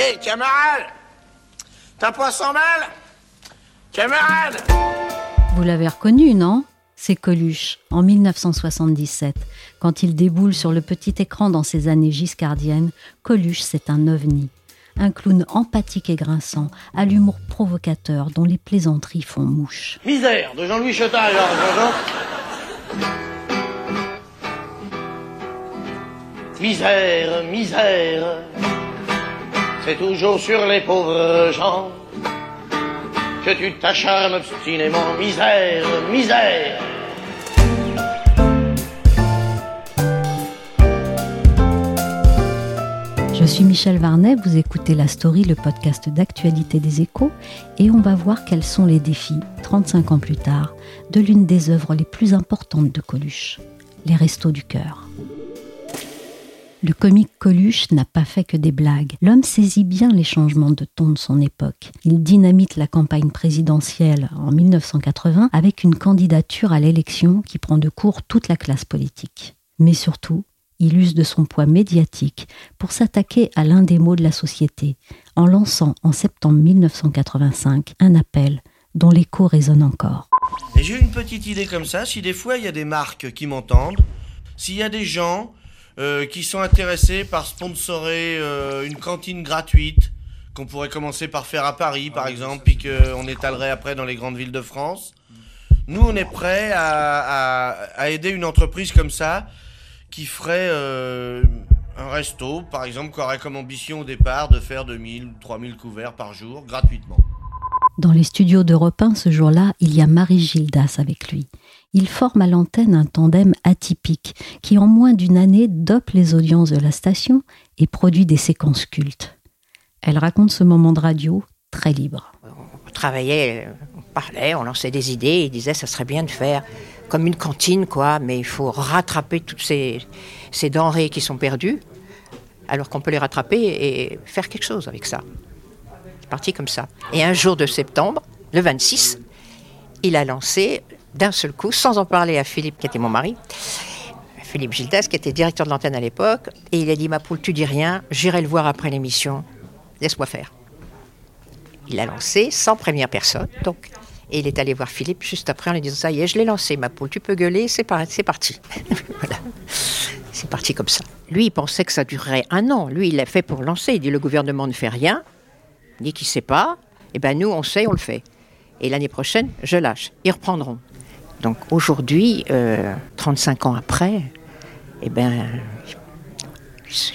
Hé, camarade T'as pas son mal Camarade Vous l'avez reconnu, non? C'est Coluche, en 1977. Quand il déboule sur le petit écran dans ses années giscardiennes, Coluche, c'est un ovni. Un clown empathique et grinçant, à l'humour provocateur dont les plaisanteries font mouche. Misère de Jean-Louis Jean-Jean. Misère, misère, c'est toujours sur les pauvres gens que tu t'acharnes obstinément. Misère, misère. Je suis Michel Varnet, vous écoutez La Story, le podcast d'actualité des échos, et on va voir quels sont les défis, 35 ans plus tard, de l'une des œuvres les plus importantes de Coluche, Les Restos du Cœur. Le comique Coluche n'a pas fait que des blagues. L'homme saisit bien les changements de ton de son époque. Il dynamite la campagne présidentielle en 1980 avec une candidature à l'élection qui prend de court toute la classe politique. Mais surtout, il use de son poids médiatique pour s'attaquer à l'un des maux de la société, en lançant en septembre 1985 un appel dont l'écho résonne encore. J'ai une petite idée comme ça, si des fois il y a des marques qui m'entendent, s'il y a des gens euh, qui sont intéressés par sponsorer euh, une cantine gratuite, qu'on pourrait commencer par faire à Paris par exemple, puis qu'on étalerait après dans les grandes villes de France, nous on est prêts à, à- à aider une entreprise comme ça qui ferait euh, un resto, par exemple, qui aurait comme ambition au départ de faire 2000 ou 3000 couverts par jour gratuitement. Dans les studios d'Europe 1 ce jour-là, il y a Marie Gildas avec lui. Ils forment à l'antenne un tandem atypique qui, en moins d'une année, dope les audiences de la station et produit des séquences cultes. Elle raconte ce moment de radio très libre. on travaillait, on parlait, on lançait des idées, il disait ça serait bien de faire comme une cantine, quoi, mais il faut rattraper toutes ces, ces denrées qui sont perdues, alors qu'on peut les rattraper et faire quelque chose avec ça. C'est parti comme ça. Et un jour de septembre, le 26, il a lancé d'un seul coup, sans en parler à Philippe, qui était mon mari, Philippe Gildas, qui était directeur de l'antenne à l'époque, et il a dit Ma poule, tu dis rien, j'irai le voir après l'émission, laisse-moi faire. Il a lancé sans première personne, donc. Et il est allé voir Philippe juste après en lui disant Ça y est, je l'ai lancé, ma poule, tu peux gueuler, c'est par- c'est parti. voilà. C'est parti comme ça. Lui, il pensait que ça durerait un an. Lui, il l'a fait pour lancer. Il dit Le gouvernement ne fait rien. Il dit qu'il ne sait pas. Eh bien, nous, on sait, on le fait. Et l'année prochaine, je lâche. Ils reprendront. Donc aujourd'hui, euh, 35 ans après, eh ben,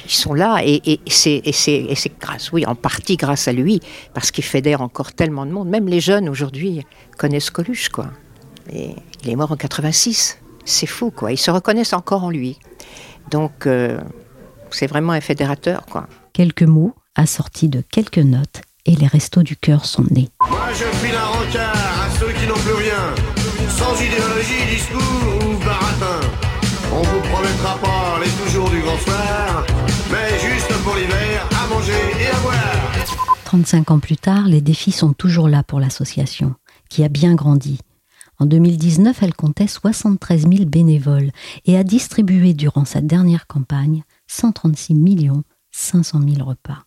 ils sont là et, et c'est grâce, oui, en partie grâce à lui, parce qu'il fédère encore tellement de monde. Même les jeunes aujourd'hui connaissent Coluche, quoi. Et il est mort en 86. C'est fou, quoi. Ils se reconnaissent encore en lui. Donc, euh, c'est vraiment un fédérateur, quoi. Quelques mots assortis de quelques notes et les restos du cœur sont nés. Moi je file un rencard à ceux qui n'ont plus sans idéologie, discours ou baratin. On vous promettra pas les toujours du grand soir, mais juste pour l'hiver, à manger et à boire. 35 ans plus tard, les défis sont toujours là pour l'association, qui a bien grandi. En 2019, elle comptait 73 000 bénévoles et a distribué durant sa dernière campagne 136 millions 500 000 repas.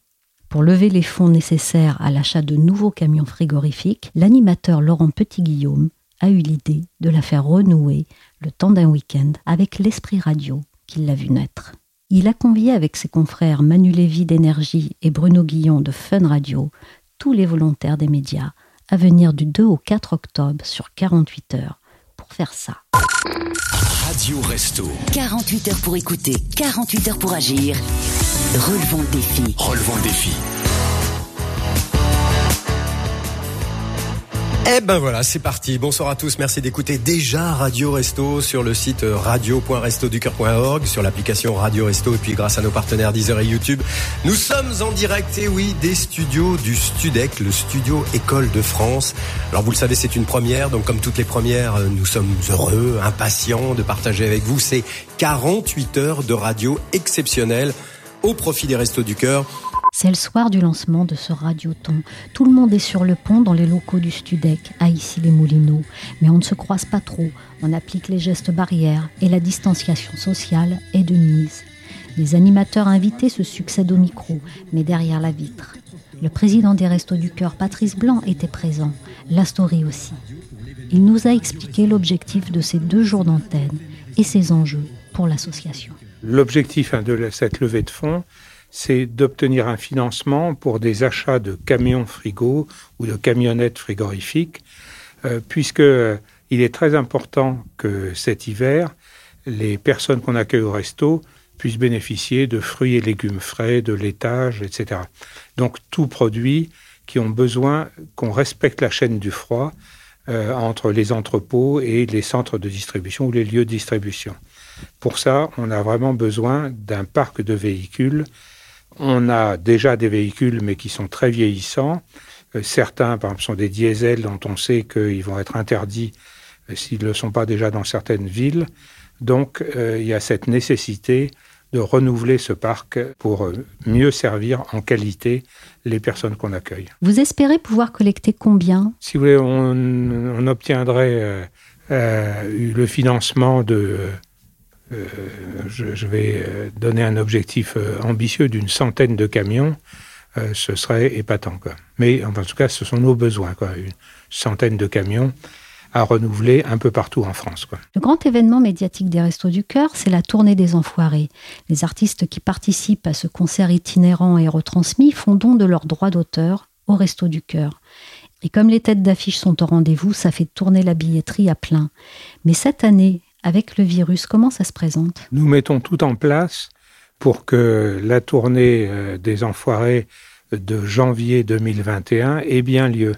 Pour lever les fonds nécessaires à l'achat de nouveaux camions frigorifiques, l'animateur Laurent Petit-Guillaume a eu l'idée de la faire renouer le temps d'un week-end avec l'esprit radio qui l'a vu naître. Il a convié avec ses confrères Manu Lévy d'Énergie et Bruno Guillon de Fun Radio tous les volontaires des médias à venir du 2 au 4 octobre sur 48 heures pour faire ça. Radio Resto. 48 heures pour écouter, 48 heures pour agir. Relevons le défi. Relevons le défi. Eh ben voilà, c'est parti. Bonsoir à tous. Merci d'écouter déjà Radio Resto sur le site radio.restoducœur.org, sur l'application Radio Resto et puis grâce à nos partenaires Deezer et YouTube. Nous sommes en direct, et oui, des studios du Studec, le studio École de France. Alors vous le savez, c'est une première, donc comme toutes les premières, nous sommes heureux, impatients de partager avec vous ces 48 heures de radio exceptionnelles au profit des Restos du Cœur. C'est le soir du lancement de ce radioton. Tout le monde est sur le pont dans les locaux du Studec, à ici les Moulineaux. Mais on ne se croise pas trop, on applique les gestes barrières et la distanciation sociale est de mise. Les animateurs invités se succèdent au micro, mais derrière la vitre. Le président des Restos du Cœur, Patrice Blanc, était présent, la story aussi. Il nous a expliqué l'objectif de ces deux jours d'antenne et ses enjeux pour l'association. L'objectif hein, de cette levée de fonds, c'est d'obtenir un financement pour des achats de camions frigo ou de camionnettes frigorifiques, euh, puisque euh, il est très important que cet hiver, les personnes qu'on accueille au resto puissent bénéficier de fruits et légumes frais, de laitage, etc. Donc tout produit qui ont besoin qu'on respecte la chaîne du froid euh, entre les entrepôts et les centres de distribution ou les lieux de distribution. Pour ça, on a vraiment besoin d'un parc de véhicules on a déjà des véhicules, mais qui sont très vieillissants. Euh, certains, par exemple, sont des diesels dont on sait qu'ils vont être interdits euh, s'ils ne le sont pas déjà dans certaines villes. Donc, euh, il y a cette nécessité de renouveler ce parc pour mieux servir en qualité les personnes qu'on accueille. Vous espérez pouvoir collecter combien? Si vous voulez, on, obtiendrait le financement de euh, je, vais euh, donner un objectif euh, ambitieux d'une centaine de camions, ce serait épatant. Mais en tout cas, ce sont nos besoins, quoi. une centaine de camions à renouveler un peu partout en France. Le grand événement médiatique des Restos du Cœur, c'est la tournée des Enfoirés. Les artistes qui participent à ce concert itinérant et retransmis font don de leurs droits d'auteur au Restos du Cœur. Et comme les têtes d'affiche sont au rendez-vous, ça fait tourner la billetterie à plein. Mais cette année, avec le virus Comment ça se présente? Nous mettons tout en place pour que la tournée euh, des Enfoirés de janvier 2021 ait bien lieu.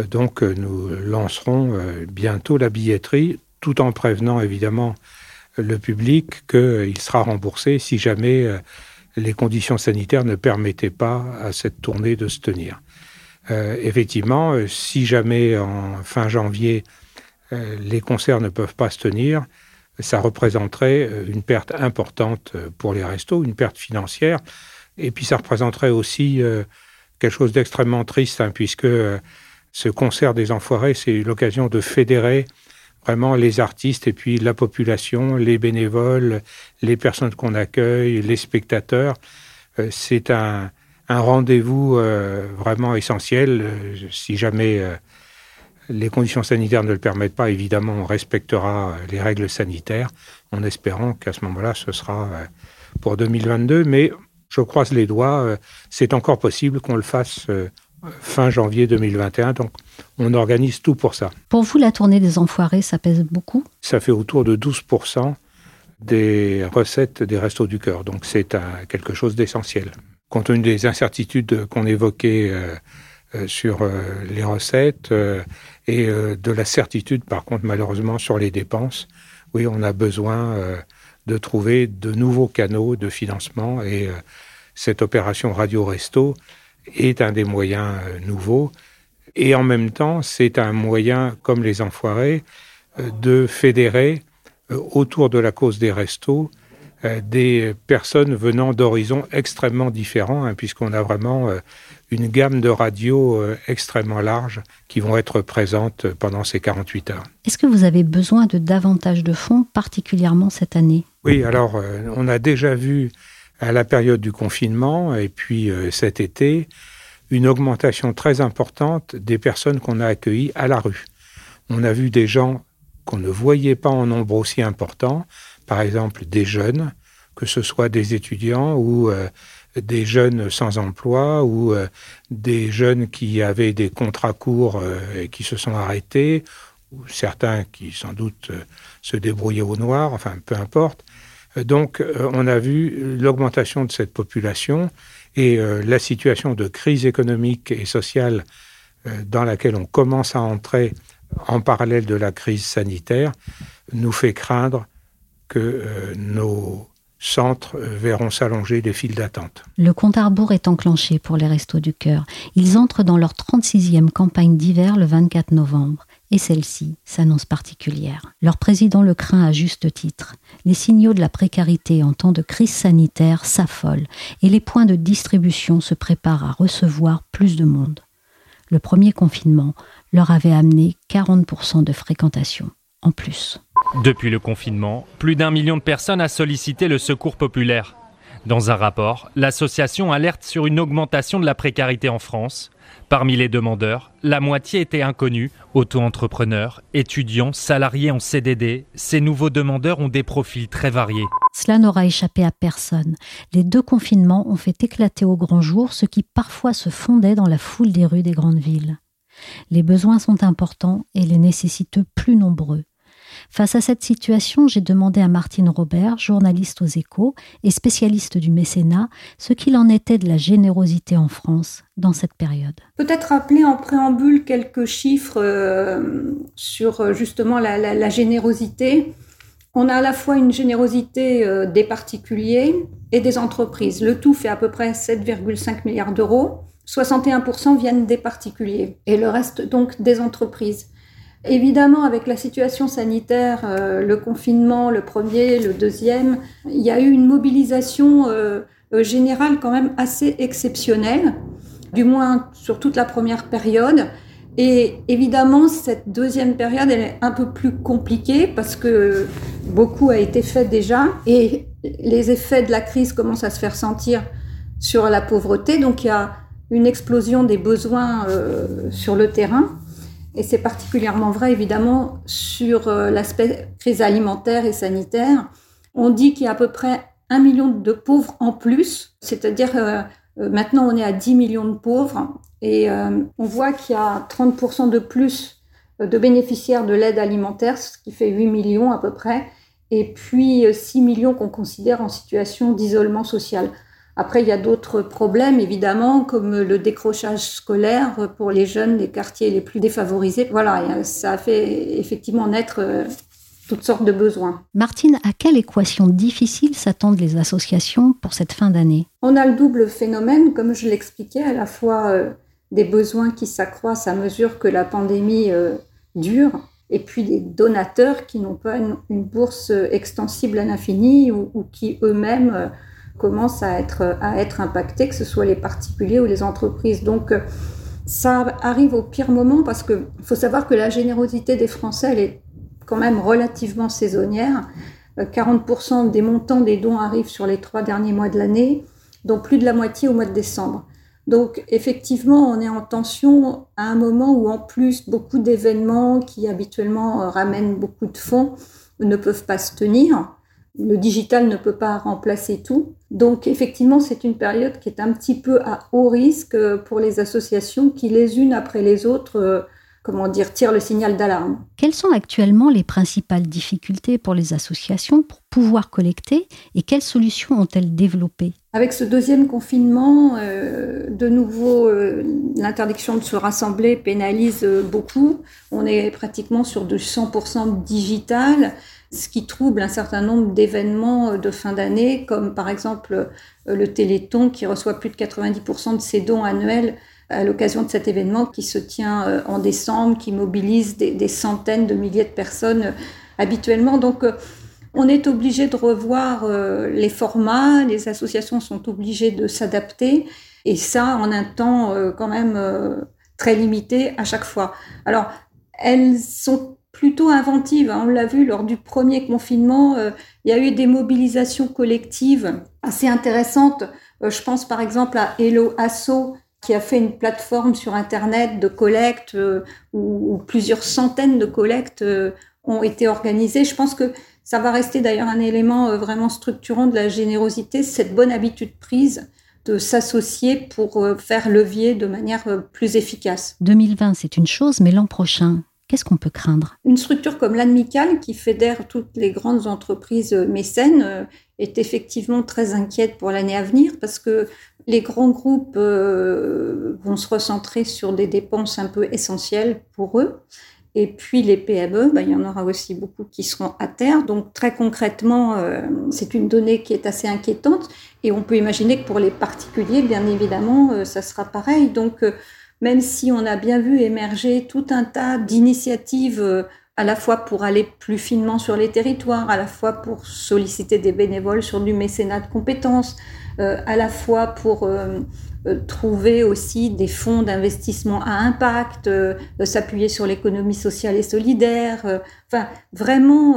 Euh, donc euh, nous lancerons bientôt la billetterie, tout en prévenant évidemment le public qu'il sera remboursé si jamais les conditions sanitaires ne permettaient pas à cette tournée de se tenir. effectivement, si jamais en fin janvier les concerts ne peuvent pas se tenir, ça représenterait euh, une perte importante euh, pour les restos, une perte financière. Et puis ça représenterait aussi quelque chose d'extrêmement triste, hein, puisque ce concert des Enfoirés, c'est l'occasion de fédérer vraiment les artistes et puis la population, les bénévoles, les personnes qu'on accueille, les spectateurs. c'est un, un rendez-vous vraiment essentiel. si jamais les conditions sanitaires ne le permettent pas, évidemment, on respectera euh, les règles sanitaires en espérant qu'à ce moment-là, ce sera euh, pour 2022. Mais je croise les doigts, euh, c'est encore possible qu'on le fasse fin janvier 2021. Donc, on organise tout pour ça. Pour vous, la tournée des Enfoirés, ça pèse beaucoup? Ça fait autour de 12% des recettes des Restos du Cœur. Donc, c'est quelque chose d'essentiel. Compte tenu des incertitudes qu'on évoquait sur les recettes, et euh, de la certitude, par contre, malheureusement, sur les dépenses. Oui, on a besoin euh, de trouver de nouveaux canaux de financement et euh, cette opération Radio Resto est un des moyens nouveaux. Et en même temps, c'est un moyen, comme les enfoirés, de fédérer autour de la cause des restos des personnes venant d'horizons extrêmement différents, hein, puisqu'on a vraiment une gamme de radios euh, extrêmement large qui vont être présentes pendant ces 48 heures. Est-ce que vous avez besoin de davantage de fonds, particulièrement cette année? Oui, alors euh, on a déjà vu à la période du confinement et puis euh, cet été une augmentation très importante des personnes qu'on a accueillies à la rue. On a vu des gens qu'on ne voyait pas en nombre aussi important, par exemple des jeunes, que ce soit des étudiants ou des jeunes sans emploi ou euh, des jeunes qui avaient des contrats courts euh, et qui se sont arrêtés, ou certains qui sans doute euh, se débrouillaient au noir, enfin peu importe. Donc on a vu l'augmentation de cette population et la situation de crise économique et sociale dans laquelle on commence à entrer en parallèle de la crise sanitaire nous fait craindre que nos centres verront s'allonger des files d'attente. Le compte à rebours est enclenché pour les Restos du Cœur. Ils entrent dans leur 36e campagne d'hiver le 24 novembre. Et celle-ci s'annonce particulière. Leur président le craint à juste titre. Les signaux de la précarité en temps de crise sanitaire s'affolent et les points de distribution se préparent à recevoir plus de monde. Le premier confinement leur avait amené 40% de fréquentation en plus. Depuis le confinement, plus d'un million de personnes a sollicité le secours populaire. Dans un rapport, l'association alerte sur une augmentation de la précarité en France. Parmi les demandeurs, la moitié était inconnue, auto-entrepreneurs, étudiants, salariés en CDD. Ces nouveaux demandeurs ont des profils très variés. Cela n'aura échappé à personne. Les deux confinements ont fait éclater au grand jour ce qui parfois se fondait dans la foule des rues des grandes villes. Les besoins sont importants et les nécessiteux plus nombreux. Face à cette situation, j'ai demandé à Martine Robert, journaliste aux échos et spécialiste du mécénat, ce qu'il en était de la générosité en France dans cette période. Peut-être rappeler en préambule quelques chiffres euh, sur euh, justement la, générosité. On a à la fois une générosité euh, des particuliers et des entreprises. Le tout fait à peu près 7,5 milliards d'euros. 61% viennent des particuliers et le reste donc des entreprises. Évidemment, avec la situation sanitaire, euh, le confinement, le premier, le deuxième, il y a eu une mobilisation euh, euh, générale quand même assez exceptionnelle, du moins sur toute la première période. Et évidemment, cette deuxième période, elle est un peu plus compliquée parce que beaucoup a été fait déjà et les effets de la crise commencent à se faire sentir sur la pauvreté. Donc il y a une explosion des besoins sur le terrain. Et c'est particulièrement vrai, évidemment, sur euh, l'aspect crise alimentaire et sanitaire. On dit qu'il y a à peu près un million de pauvres en plus, c'est-à-dire euh, euh, maintenant on est à 10 millions de pauvres et on voit qu'il y a 30% de plus de bénéficiaires de l'aide alimentaire, ce qui fait 8 millions à peu près, et puis 6 millions qu'on considère en situation d'isolement social. Après, il y a d'autres problèmes, évidemment, comme le décrochage scolaire pour les jeunes des quartiers les plus défavorisés. Voilà, ça a fait effectivement naître euh, toutes sortes de besoins. Martine, à quelle équation difficile s'attendent les associations pour cette fin d'année? On a le double phénomène, comme je l'expliquais, à la fois euh, des besoins qui s'accroissent à mesure que la pandémie euh, dure, et puis des donateurs qui n'ont pas une, bourse extensible à l'infini ou, qui eux-mêmes commencent à être, à être que ce soit les particuliers ou les entreprises. Donc, euh, ça arrive au pire moment parce qu'il faut savoir que la générosité des Français, elle est quand même relativement saisonnière. 40% euh, des montants des dons arrivent sur les trois derniers mois de l'année, dont plus de la moitié au mois de décembre. Donc effectivement, on est en tension à un moment où en plus beaucoup d'événements qui habituellement euh, ramènent beaucoup de fonds ne peuvent pas se tenir le digital ne peut pas remplacer tout. Donc effectivement, c'est une période qui est un petit peu à haut risque pour les associations qui, les unes après les autres, euh, comment dire, tirent le signal d'alarme. Quelles sont actuellement les principales difficultés pour les associations pour pouvoir collecter et quelles solutions ont-elles développées? Avec ce deuxième confinement, euh, de nouveau, euh, l'interdiction de se rassembler pénalise beaucoup. On est pratiquement sur du 100% digital ce qui trouble un certain nombre d'événements euh, de fin d'année, comme par exemple euh, le Téléthon qui reçoit plus de 90% de ses dons annuels à l'occasion de cet événement qui se tient euh, en décembre, qui mobilise des, centaines de milliers de personnes habituellement. Donc, on est obligé de revoir les formats, les associations sont obligées de s'adapter, et ça en un temps quand même très limité à chaque fois. Alors, elles sont plutôt inventive. Hein. On l'a vu lors du premier confinement, euh, il y a eu des mobilisations collectives assez intéressantes. Euh, je pense par exemple à Hello Asso qui a fait une plateforme sur Internet de collecte euh, où, plusieurs centaines de collectes ont été organisées. Je pense que ça va rester d'ailleurs un élément vraiment structurant de la générosité, cette bonne habitude prise de s'associer pour faire levier de manière plus efficace. 2020, c'est une chose, mais l'an prochain, Qu'est-ce qu'on peut craindre? Une structure comme l'ANMICAL, qui fédère toutes les grandes entreprises mécènes, est effectivement très inquiète pour l'année à venir parce que les grands groupes vont se recentrer sur des dépenses un peu essentielles pour eux. Et puis les PME, ben, il y en aura aussi beaucoup qui seront à terre. Donc très concrètement, euh, c'est une donnée qui est assez inquiétante. Et on peut imaginer que pour les particuliers, bien évidemment, euh, ça sera pareil. Donc euh, même si on a bien vu émerger tout un tas d'initiatives à la fois pour aller plus finement sur les territoires, à la fois pour solliciter des bénévoles sur du mécénat de compétences, à la fois pour euh, trouver aussi des fonds d'investissement à impact, euh, s'appuyer sur l'économie sociale et solidaire, euh, enfin vraiment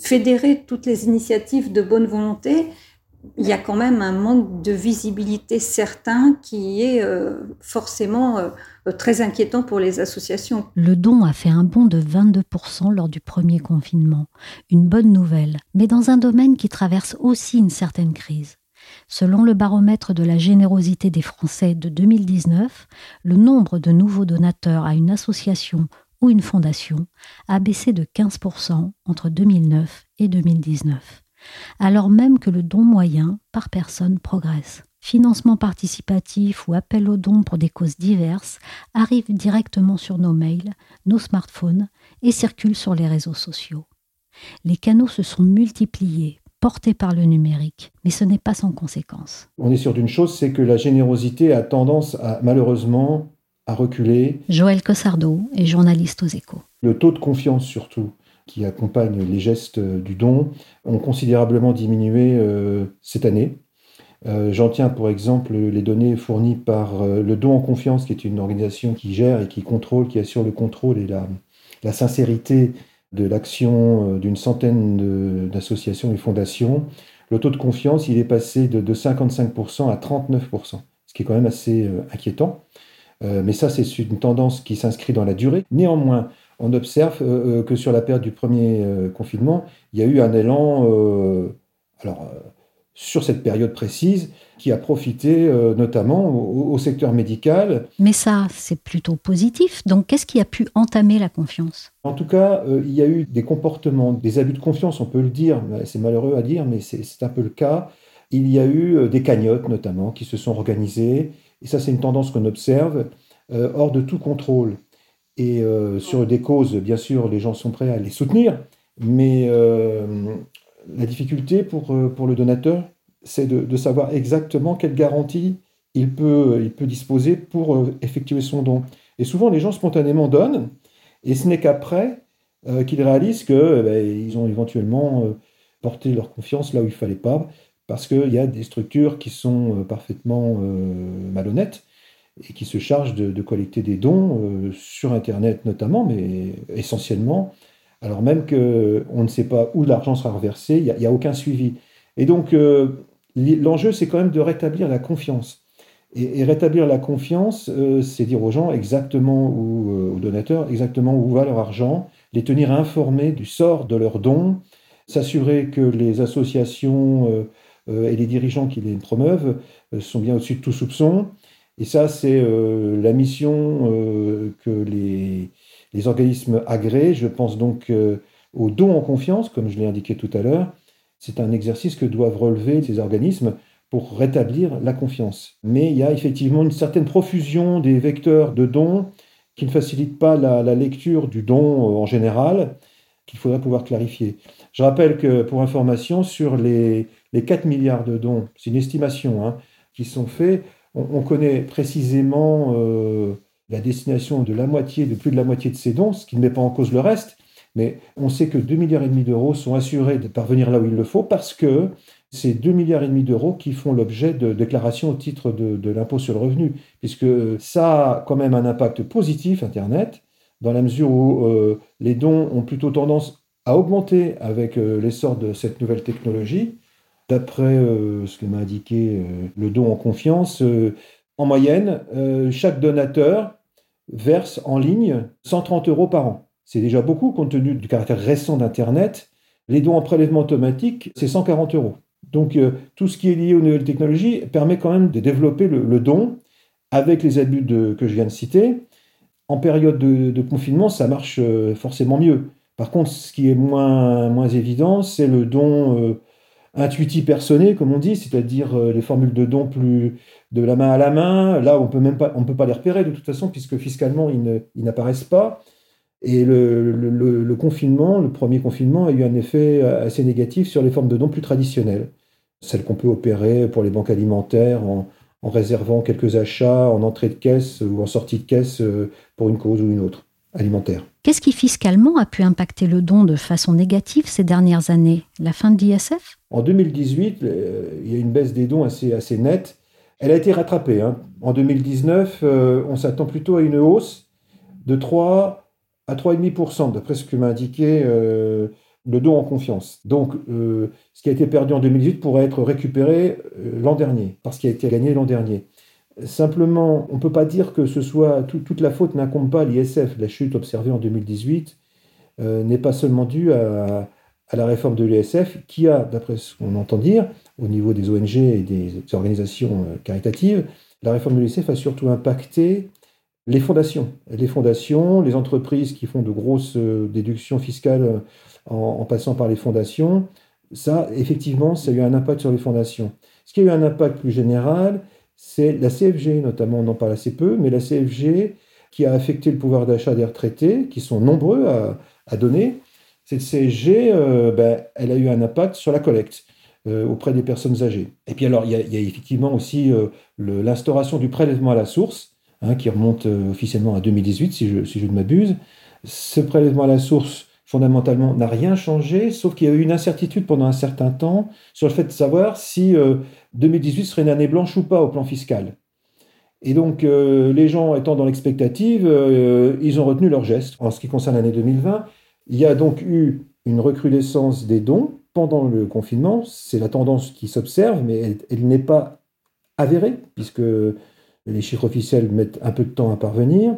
fédérer toutes les initiatives de bonne volonté. Il y a quand même un manque de visibilité certain qui est forcément très inquiétant pour les associations. Le don a fait un bond de 22% lors du premier confinement. Une bonne nouvelle, mais dans un domaine qui traverse aussi une certaine crise. Selon le baromètre de la générosité des Français de 2019, le nombre de nouveaux donateurs à une association ou une fondation a baissé de 15% entre 2009 et 2019, alors même que le don moyen par personne progresse. Financement participatif ou appel aux dons pour des causes diverses arrivent directement sur nos mails, nos smartphones et circulent sur les réseaux sociaux. Les canaux se sont multipliés porté par le numérique, mais ce n'est pas sans conséquence. On est sûr d'une chose, c'est que la générosité a tendance à malheureusement à reculer. Joël Cossardo est journaliste aux échos. Le taux de confiance surtout qui accompagne les gestes du don ont considérablement diminué euh, cette année. Euh, j'en tiens pour exemple les données fournies par euh, le Don en Confiance, qui est une organisation qui gère et qui contrôle, qui assure le contrôle et la, sincérité de l'action d'une centaine d'associations et fondations, le taux de confiance, il est passé de, 55% à 39%, ce qui est quand même assez inquiétant. Mais ça, c'est une tendance qui s'inscrit dans la durée. Néanmoins, on observe que sur la période du premier confinement, il y a eu un élan, alors sur cette période précise, qui a profité euh, notamment au, secteur médical. Mais ça, c'est plutôt positif. Donc, qu'est-ce qui a pu entamer la confiance? En tout cas, euh, il y a eu des comportements, des abus de confiance, on peut le dire. C'est malheureux à dire, mais c'est un peu le cas. Il y a eu euh, des cagnottes, notamment, qui se sont organisées. Et ça, c'est une tendance qu'on observe hors de tout contrôle. Et sur des causes, bien sûr, les gens sont prêts à les soutenir. Mais la difficulté pour, pour le donateur, c'est de, savoir exactement quelle garantie il peut, disposer pour euh, effectuer son don. Et souvent, les gens spontanément donnent, et ce n'est qu'après euh, qu'ils réalisent qu'ils eh ben, ont éventuellement euh, porté leur confiance là où il ne fallait pas, parce qu'il y a des structures qui sont parfaitement malhonnêtes et qui se chargent de, collecter des dons sur Internet notamment, mais essentiellement, alors même qu'on ne sait pas où l'argent sera reversé, il n'y a, aucun suivi. Et donc, l'enjeu, c'est quand même de rétablir la confiance. Et, rétablir la confiance, euh, c'est dire aux gens exactement, où, euh, aux donateurs, exactement où va leur argent, les tenir informés du sort de leurs dons, s'assurer que les associations euh, et les dirigeants qui les promeuvent sont bien au-dessus de tout soupçon. Et ça, c'est la mission que les, organismes agréés, je pense donc aux dons en confiance, comme je l'ai indiqué tout à l'heure, c'est un exercice que doivent relever ces organismes pour rétablir la confiance. Mais il y a effectivement une certaine profusion des vecteurs de dons qui ne facilitent pas la, lecture du don euh, en général, qu'il faudrait pouvoir clarifier. Je rappelle que, pour information, sur les, 4 milliards de dons, c'est une estimation, hein, qui sont faits, on, connaît précisément euh, la destination de la moitié, de plus de la moitié de ces dons, ce qui ne met pas en cause le reste, mais on sait que 2,5 milliards et demi d'euros sont assurés de parvenir là où il le faut parce que c'est 2,5 milliards et demi d'euros qui font l'objet de déclarations au titre de, l'impôt sur le revenu, puisque ça a quand même un impact positif, Internet, dans la mesure où euh, les dons ont plutôt tendance à augmenter avec euh, l'essor de cette nouvelle technologie. D'après euh, ce que m'a indiqué le don en confiance, en moyenne, chaque donateur verse en ligne 130 euros par an. C'est déjà beaucoup compte tenu du caractère récent d'Internet. Les dons en prélèvement automatique, c'est 140 euros. Donc euh, tout ce qui est lié aux nouvelles technologies permet quand même de développer le, don avec les abus que je viens de citer. En période de, de confinement, ça marche forcément mieux. Par contre, ce qui est moins, moins évident, c'est le don intuitif personné, comme on dit, c'est-à-dire les formules de don plus de la main à la main. Là, on peut même pas, on peut pas les repérer de toute façon, puisque fiscalement, ils n'apparaissent pas. Et le, confinement, le premier confinement, a eu un effet assez négatif sur les formes de dons plus traditionnelles, celles qu'on peut opérer pour les banques alimentaires en, réservant quelques achats en entrée de caisse ou en sortie de caisse euh, pour une cause ou une autre alimentaire. Qu'est-ce qui fiscalement a pu impacter le don de façon négative ces dernières années? La fin de l'ISF? En 2018, euh, il y a une baisse des dons assez, assez nette. Elle a été rattrapée. Hein. En 2019, euh, on s'attend plutôt à une hausse de 3 à 3,5%, d'après ce que m'a indiqué euh, le don en confiance. Donc, ce qui a été perdu en 2018 pourrait être récupéré l'an dernier, parce qu'il a été gagné l'an dernier. Simplement, on ne peut pas dire que ce soit toute la faute n'incombe pas à l'ISF. La chute observée en 2018 n'est pas seulement due à, à la réforme de l'ISF, qui a, d'après ce qu'on entend dire, au niveau des ONG et des organisations caritatives, la réforme de l'ISF a surtout impacté les fondations. Les fondations, les entreprises qui font de grosses euh, déductions fiscales euh, en, passant par les fondations, ça, effectivement, ça a eu un impact sur les fondations. Ce qui a eu un impact plus général, c'est la CFG, notamment, on en parle assez peu, mais la CFG qui a affecté le pouvoir d'achat des retraités, qui sont nombreux à, donner. Cette CFG, euh, ben, elle a eu un impact sur la collecte auprès des personnes âgées. Et puis alors, il y a, effectivement aussi l'instauration du prélèvement à la source, Hein, qui remonte euh, officiellement à 2018, si je, si je ne m'abuse. Ce prélèvement à la source, fondamentalement, n'a rien changé, sauf qu'il y a eu une incertitude pendant un certain temps sur le fait de savoir si 2018 euh, serait une année blanche ou pas au plan fiscal. Et donc, euh, les gens étant dans l'expectative, ils ont retenu leur geste. En ce qui concerne l'année 2020, il y a donc eu une recrudescence des dons pendant le confinement. C'est la tendance qui s'observe, mais elle n'est pas avérée, puisque les chiffres officiels mettent un peu de temps à parvenir.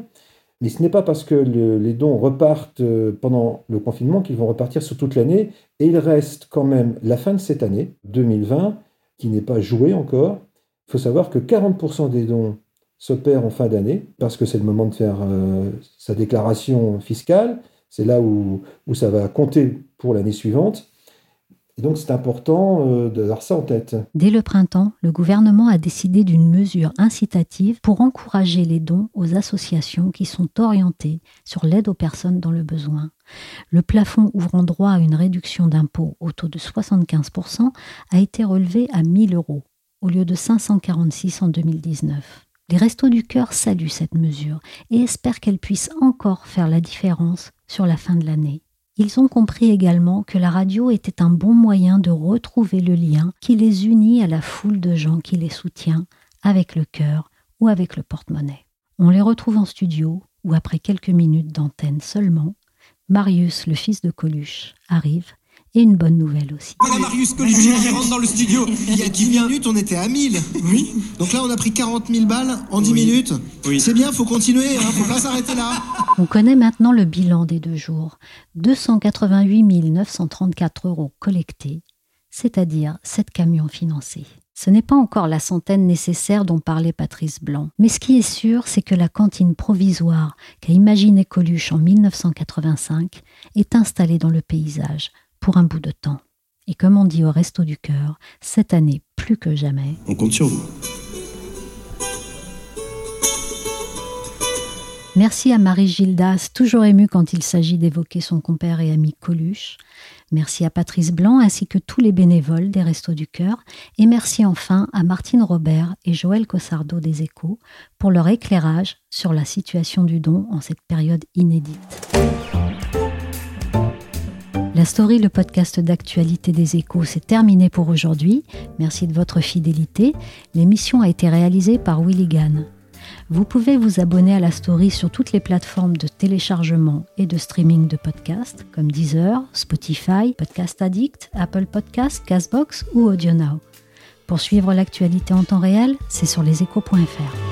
Mais ce n'est pas parce que les dons repartent euh, pendant le confinement qu'ils vont repartir sur toute l'année. Et il reste quand même la fin de cette année, 2020, qui n'est pas jouée encore. Il faut savoir que 40% des dons s'opèrent en fin d'année, parce que c'est le moment de faire euh, sa déclaration fiscale. C'est là où, où ça va compter pour l'année suivante. Et donc c'est important euh, d'avoir ça en tête. Dès le printemps, le gouvernement a décidé d'une mesure incitative pour encourager les dons aux associations qui sont orientées sur l'aide aux personnes dans le besoin. Le plafond ouvrant droit à une réduction d'impôt au taux de 75% a été relevé à 1000 euros au lieu de 546 en 2019. Les Restos du Cœur saluent cette mesure et espèrent qu'elle puisse encore faire la différence sur la fin de l'année. Ils ont compris également que la radio était un bon moyen de retrouver le lien qui les unit à la foule de gens qui les soutient, avec le cœur ou avec le porte-monnaie. On les retrouve en studio, où après quelques minutes d'antenne seulement, Marius, le fils de Coluche, arrive et une bonne nouvelle aussi. Voilà Marius Coluche qui rentre dans le studio. Il y a 10 minutes, on était à 1000. Oui. Donc là, on a pris 40 000 balles en 10 minutes. Oui. C'est bien, faut continuer, hein, faut pas s'arrêter là. On connaît maintenant le bilan des deux jours. 288 934 euros collectés, c'est-à-dire 7 camions financés. Ce n'est pas encore la centaine nécessaire dont parlait Patrice Blanc. Mais ce qui est sûr, c'est que la cantine provisoire qu'a imaginée Coluche en 1985 est installée dans le paysage pour un bout de temps. Et comme on dit au Resto du Cœur, cette année plus que jamais. On compte sur vous. Merci à Marie Gildas, toujours émue quand il s'agit d'évoquer son compère et ami Coluche. Merci à Patrice Blanc ainsi que tous les bénévoles des Restos du Cœur. Et merci enfin à Martine Robert et Joël Cossardo des Échos pour leur éclairage sur la situation du don en cette période inédite. La story, le podcast d'actualité des échos, c'est terminé pour aujourd'hui. Merci de votre fidélité. L'émission a été réalisée par Willy Gann. Vous pouvez vous abonner à la story sur toutes les plateformes de téléchargement et de streaming de podcasts comme Deezer, Spotify, Podcast Addict, Apple Podcasts, Castbox ou AudioNow. Pour suivre l'actualité en temps réel, c'est sur leséchos.fr.